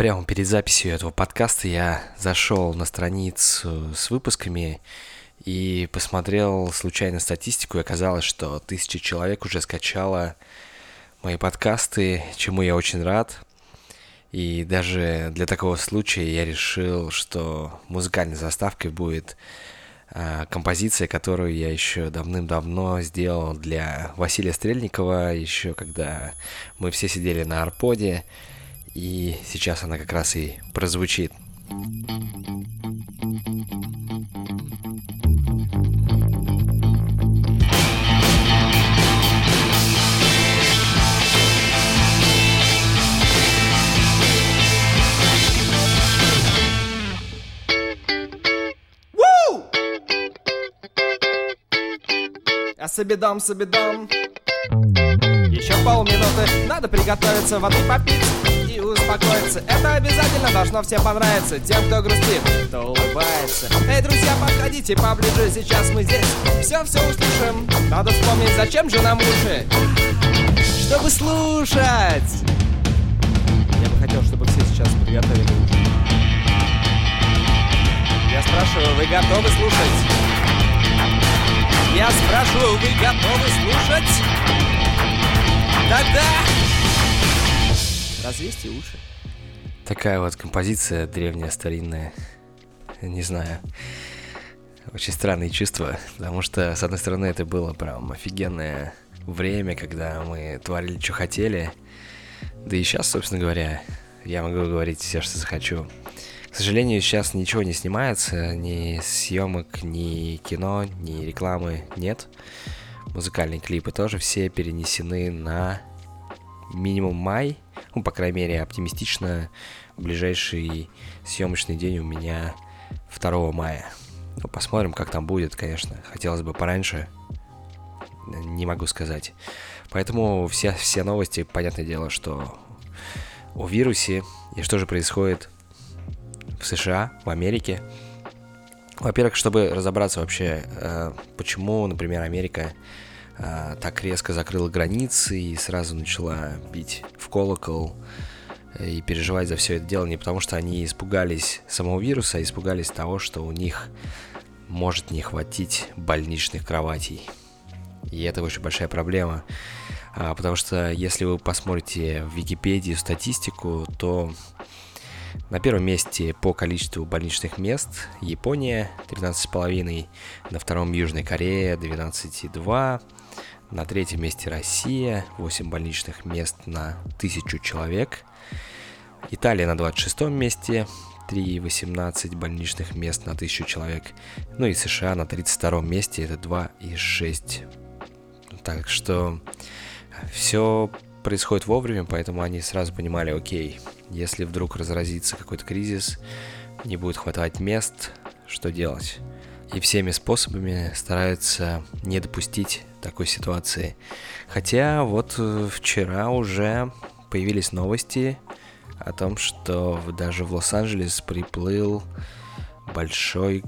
прямо перед записью этого подкаста я зашел на страницу с выпусками и посмотрел случайно статистику, и оказалось, что тысяча человек уже скачало мои подкасты, чему я очень рад. И даже для такого случая я решил, что музыкальной заставкой будет э, композиция, которую я еще давным-давно сделал для Василия Стрельникова, еще когда мы все сидели на арподе, и сейчас она как раз и прозвучит. А собедом, собедом Еще полминуты. Надо приготовиться, воды попить и успокоиться Это обязательно должно всем понравиться Тем, кто грустит, кто улыбается. Эй, друзья, подходите поближе Сейчас мы здесь. Все-все услышим. Надо вспомнить, зачем же нам лучше Чтобы слушать. Я бы хотел, чтобы все сейчас приготовили уши. Я спрашиваю, вы готовы слушать? Я спрашиваю, вы готовы слушать? Развесьте уши. Такая вот композиция древняя, старинная. Не знаю. Очень странные чувства, потому что, с одной стороны, это было прям офигенное время, когда мы творили, что хотели. Да и сейчас, собственно говоря, я могу говорить все, что захочу. К сожалению, сейчас ничего не снимается, ни съемок, ни кино, ни рекламы нет. Музыкальные клипы тоже все перенесены на минимум май. Ну, по крайней мере, оптимистично. Ближайший съемочный день у меня 2 мая. Ну, посмотрим, как там будет, конечно. Хотелось бы пораньше. Не могу сказать. Поэтому все, все новости, понятное дело, что о вирусе и что же происходит в США, в Америке. Во-первых, чтобы разобраться вообще, э, почему, например, Америка э, так резко закрыла границы и сразу начала бить колокол и переживать за все это дело не потому, что они испугались самого вируса, а испугались того, что у них может не хватить больничных кроватей. И это очень большая проблема, а, потому что если вы посмотрите в Википедии статистику, то на первом месте по количеству больничных мест Япония 13,5, на втором Южная Корея 12,2, на третьем месте Россия 8 больничных мест на тысячу человек, Италия на 26 месте 3,18 больничных мест на тысячу человек, ну и США на 32 месте это 2,6. Так что все происходит вовремя, поэтому они сразу понимали, окей, если вдруг разразится какой-то кризис, не будет хватать мест, что делать? И всеми способами стараются не допустить такой ситуации. Хотя вот э, вчера уже появились новости о том, что даже в Лос-Анджелес приплыл большой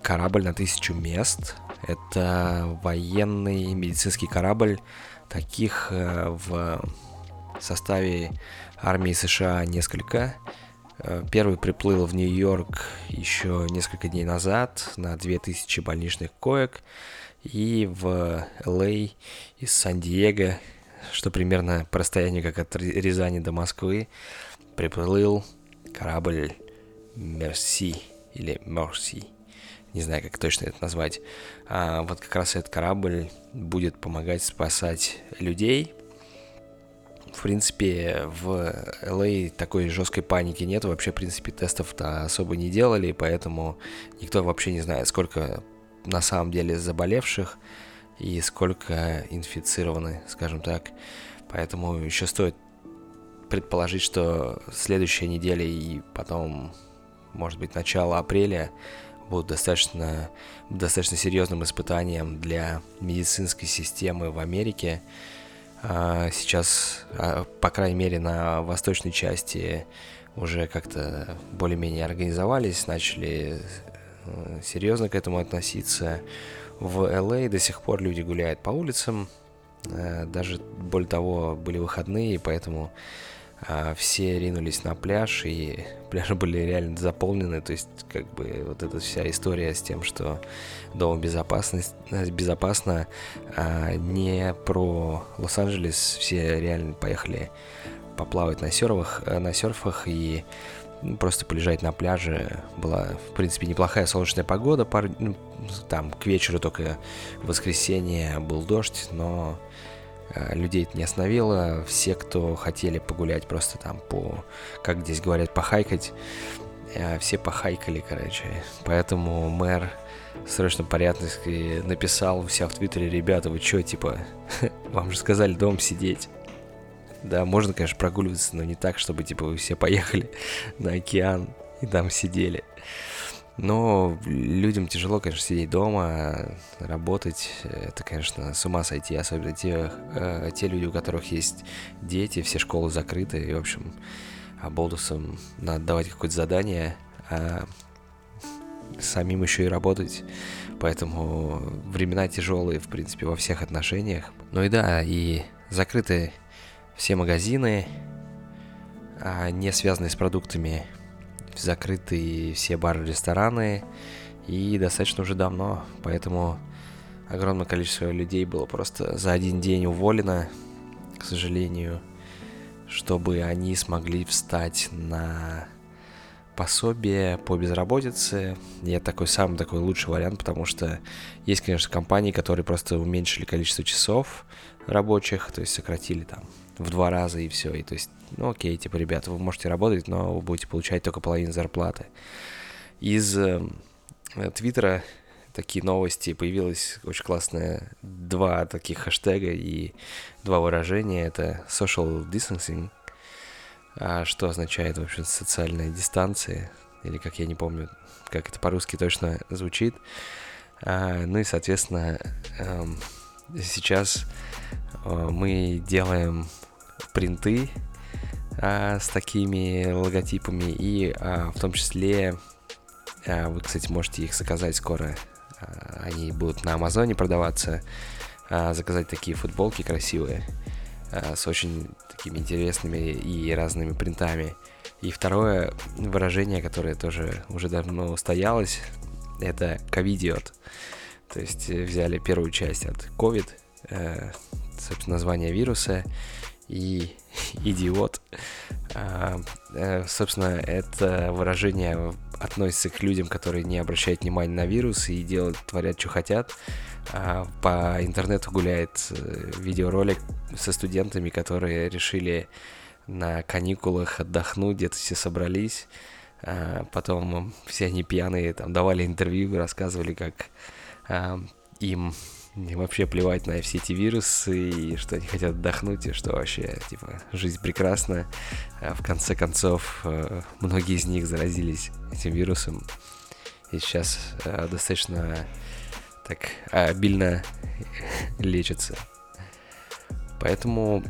корабль на тысячу мест. Это военный медицинский корабль. Таких э, в составе армии США несколько. Э, первый приплыл в Нью-Йорк еще несколько дней назад на 2000 больничных коек. И в Л.А. из Сан-Диего, что примерно по расстоянию как от Рязани до Москвы, приплыл корабль Мерси или Мерси. Не знаю, как точно это назвать. А вот как раз этот корабль будет помогать спасать людей, в принципе, в LA такой жесткой паники нет. Вообще, в принципе, тестов-то особо не делали, поэтому никто вообще не знает, сколько на самом деле заболевших и сколько инфицированы, скажем так. Поэтому еще стоит предположить, что следующая неделя и потом, может быть, начало апреля будут достаточно, достаточно серьезным испытанием для медицинской системы в Америке. А, сейчас, а, по крайней мере, на восточной части уже как-то более-менее организовались, начали э, серьезно к этому относиться. В LA до сих пор люди гуляют по улицам, э, даже более того, были выходные, поэтому все ринулись на пляж, и пляжи были реально заполнены, то есть как бы вот эта вся история с тем, что дома безопасность, безопасно, а не про Лос-Анджелес, все реально поехали поплавать на серфах, на серфах и ну, просто полежать на пляже. Была, в принципе, неплохая солнечная погода. Пар... Ну, там к вечеру только в воскресенье был дождь, но людей это не остановило. Все, кто хотели погулять просто там по, как здесь говорят, похайкать, э, все похайкали, короче. Поэтому мэр срочно порядке написал у себя в Твиттере, ребята, вы чё, типа, вам же сказали дом сидеть. Да, можно, конечно, прогуливаться, но не так, чтобы, типа, вы все поехали на океан и там сидели. Но людям тяжело, конечно, сидеть дома, работать. Это, конечно, с ума сойти, особенно те, э, те люди, у которых есть дети, все школы закрыты. И, в общем, болдусам надо давать какое-то задание, а самим еще и работать. Поэтому времена тяжелые, в принципе, во всех отношениях. Ну и да, и закрыты все магазины, а, не связанные с продуктами, закрыты все бары, рестораны, и достаточно уже давно, поэтому огромное количество людей было просто за один день уволено, к сожалению, чтобы они смогли встать на пособие по безработице. Это такой самый такой лучший вариант, потому что есть, конечно, компании, которые просто уменьшили количество часов рабочих, то есть сократили там в два раза и все. И то есть, ну окей, типа, ребята, вы можете работать, но вы будете получать только половину зарплаты. Из э, Твиттера такие новости появилось очень классное два таких хэштега и два выражения. Это social distancing, а что означает, в общем, социальная дистанция, или как я не помню, как это по-русски точно звучит. А, ну и, соответственно, эм, сейчас э, мы делаем принты а, с такими логотипами и а, в том числе а, вы, кстати, можете их заказать скоро. А, они будут на Амазоне продаваться. А, заказать такие футболки красивые а, с очень такими интересными и разными принтами. И второе выражение, которое тоже уже давно устоялось, это ковидиот. То есть взяли первую часть от COVID, э, собственно, название вируса, и идиот. А, э, собственно, это выражение относится к людям, которые не обращают внимания на вирус и делают, творят, что хотят. А, по интернету гуляет э, видеоролик со студентами, которые решили на каникулах отдохнуть, где-то все собрались. А, потом все они пьяные там давали интервью, рассказывали, как им вообще плевать на все эти вирусы, и что они хотят отдохнуть, и что вообще, типа, жизнь прекрасна. А в конце концов, э, многие из них заразились этим вирусом, и сейчас э, достаточно так обильно лечатся. Поэтому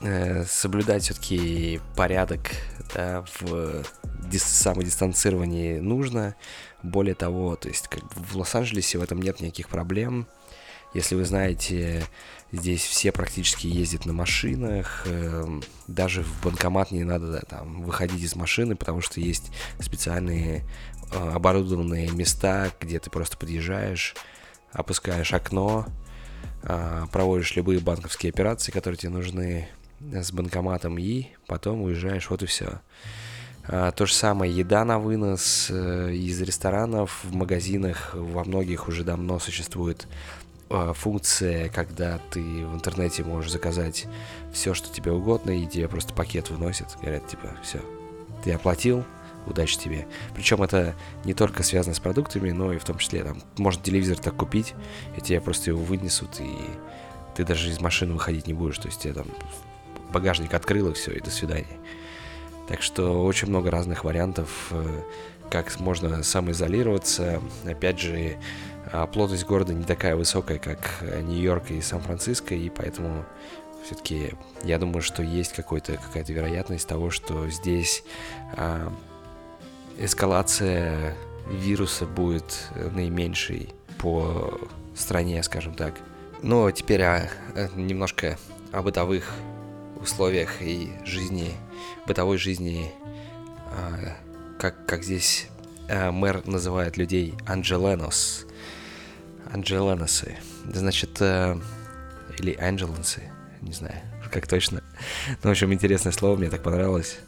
э, соблюдать все-таки порядок да, в дис- самодистанцировании нужно. Более того, то есть как в Лос-Анджелесе в этом нет никаких проблем. Если вы знаете, здесь все практически ездят на машинах, э, даже в банкомат не надо там выходить из машины, потому что есть специальные э, оборудованные места, где ты просто подъезжаешь, опускаешь окно, э, проводишь любые банковские операции, которые тебе нужны с банкоматом, и потом уезжаешь, вот и все. А, то же самое еда на вынос э, из ресторанов, в магазинах во многих уже давно существует а, функция, когда ты в интернете можешь заказать все, что тебе угодно, и тебе просто пакет выносят. Говорят, типа, все, ты оплатил, удачи тебе. Причем это не только связано с продуктами, но и в том числе, там, может телевизор так купить, и тебе просто его вынесут, и ты даже из машины выходить не будешь. То есть тебе там багажник открыл, и все, и до свидания. Так что очень много разных вариантов, э, как можно самоизолироваться. Опять же, а, плотность города не такая высокая, как э, Нью-Йорк и Сан-Франциско, и поэтому все-таки я думаю, что есть какая-то вероятность того, что здесь а, эскалация вируса будет наименьшей по стране, скажем так. Но теперь а, немножко о бытовых условиях и жизни, бытовой жизни, а, как, как здесь а, мэр называет людей Анджеленос. Анджеленосы. Значит, а, или Анджеленсы, не знаю, как точно. Ну, в общем, интересное слово, мне так понравилось.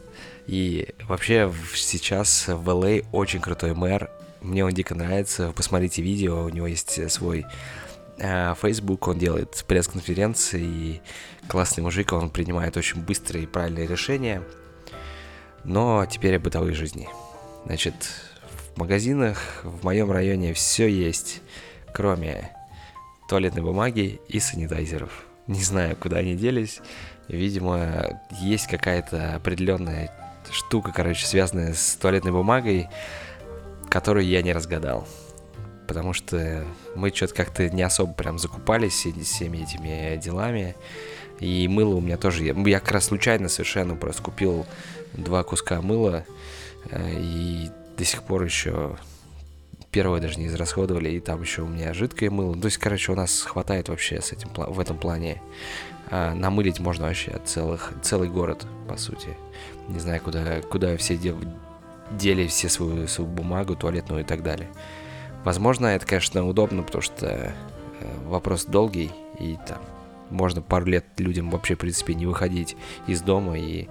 И вообще сейчас в LA очень крутой мэр. Мне он дико нравится. Посмотрите видео, у него есть свой э, Facebook, он делает пресс-конференции, и классный мужик, он принимает очень быстрые и правильные решения. Но теперь о бытовой жизни. Значит, в магазинах в моем районе все есть, кроме туалетной бумаги и санитайзеров. Не знаю, куда они делись. Видимо, есть какая-то определенная штука, короче, связанная с туалетной бумагой, которую я не разгадал. Потому что мы что-то как-то не особо прям закупались всеми этими делами. И мыло у меня тоже... Я как раз случайно совершенно просто купил два куска мыла. Э, и до сих пор еще первое даже не израсходовали, и там еще у меня жидкое мыло. То есть, короче, у нас хватает вообще с этим, в этом плане. А, намылить можно вообще целых, целый город, по сути. Не знаю, куда, куда все дел, дели все свою, свою бумагу туалетную и так далее. Возможно, это, конечно, удобно, потому что э, вопрос долгий, и там можно пару лет людям вообще, в принципе, не выходить из дома и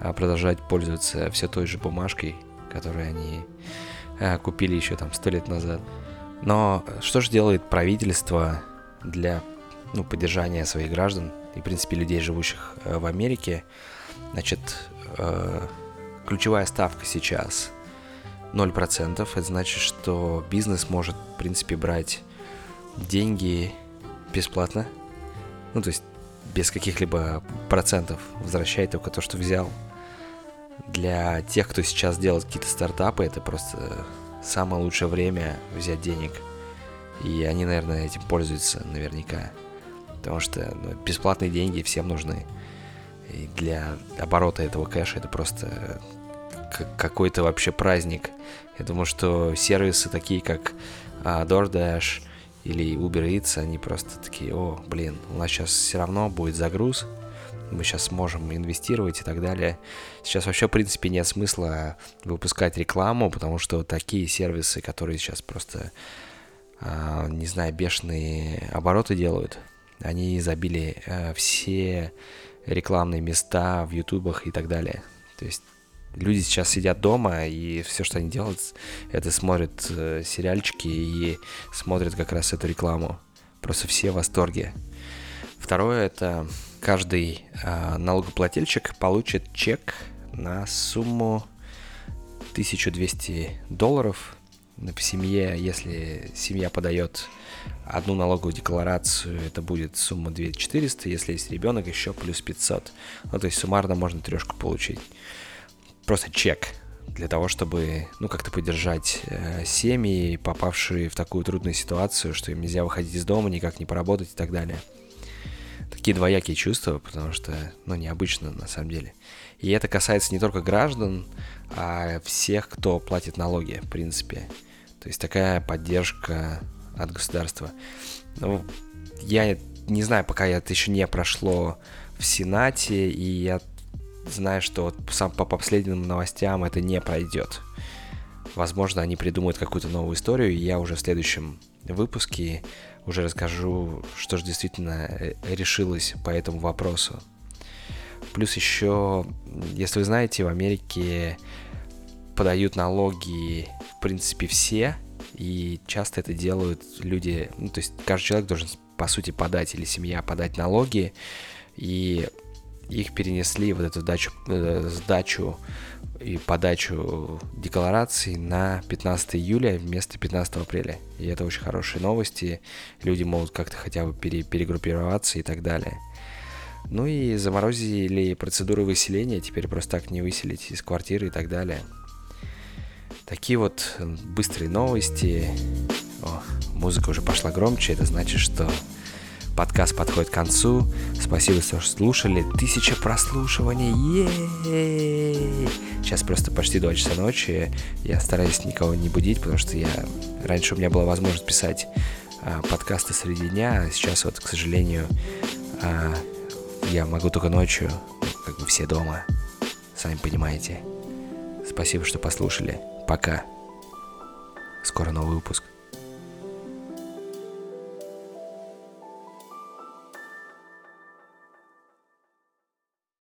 а, продолжать пользоваться все той же бумажкой, которую они а, купили еще там сто лет назад. Но что же делает правительство для ну, поддержания своих граждан и, в принципе, людей, живущих э, в Америке? Значит, э, ключевая ставка сейчас 0%. Это значит, что бизнес может, в принципе, брать деньги бесплатно. Ну, то есть без каких-либо процентов возвращать только то, что взял. Для тех, кто сейчас делает какие-то стартапы, это просто самое лучшее время взять денег. И они, наверное, этим пользуются наверняка. Потому что ну, бесплатные деньги всем нужны. И для оборота этого кэша это просто какой-то вообще праздник. Я думаю, что сервисы такие, как а, DoorDash или Uber Eats, они просто такие, о, блин, у нас сейчас все равно будет загруз, мы сейчас сможем инвестировать и так далее. Сейчас вообще, в принципе, нет смысла выпускать рекламу, потому что такие сервисы, которые сейчас просто, а, не знаю, бешеные обороты делают, они забили а, все рекламные места в ютубах и так далее. То есть люди сейчас сидят дома, и все, что они делают, это смотрят э, сериальчики и смотрят как раз эту рекламу. Просто все в восторге. Второе это каждый э, налогоплательщик получит чек на сумму 1200 долларов в семье, если семья подает одну налоговую декларацию, это будет сумма 2400, если есть ребенок, еще плюс 500. Ну, то есть суммарно можно трешку получить. Просто чек для того, чтобы, ну, как-то поддержать э, семьи, попавшие в такую трудную ситуацию, что им нельзя выходить из дома, никак не поработать и так далее такие двоякие чувства, потому что, ну, необычно на самом деле. И это касается не только граждан, а всех, кто платит налоги, в принципе. То есть такая поддержка от государства. Ну, я не знаю, пока это еще не прошло в Сенате, и я знаю, что вот сам по последним новостям это не пройдет. Возможно, они придумают какую-то новую историю, и я уже в следующем выпуске уже расскажу, что же действительно э, решилось по этому вопросу. Плюс еще, если вы знаете, в Америке подают налоги, в принципе, все, и часто это делают люди, ну, то есть каждый человек должен, по сути, подать, или семья подать налоги, и их перенесли, вот эту сдачу, э, сдачу и подачу деклараций на 15 июля вместо 15 апреля. И это очень хорошие новости. Люди могут как-то хотя бы пере, перегруппироваться и так далее. Ну и заморозили процедуру выселения, теперь просто так не выселить из квартиры и так далее. Такие вот быстрые новости. О, музыка уже пошла громче, это значит, что Подкаст подходит к концу. Спасибо, что слушали. Тысяча прослушиваний. е Сейчас просто почти 2 часа ночи. Я стараюсь никого не будить, потому что я... Раньше у меня была возможность писать а, подкасты среди дня, а сейчас вот, к сожалению, а, я могу только ночью все дома. Сами понимаете. Спасибо, что послушали. Пока. Скоро новый выпуск.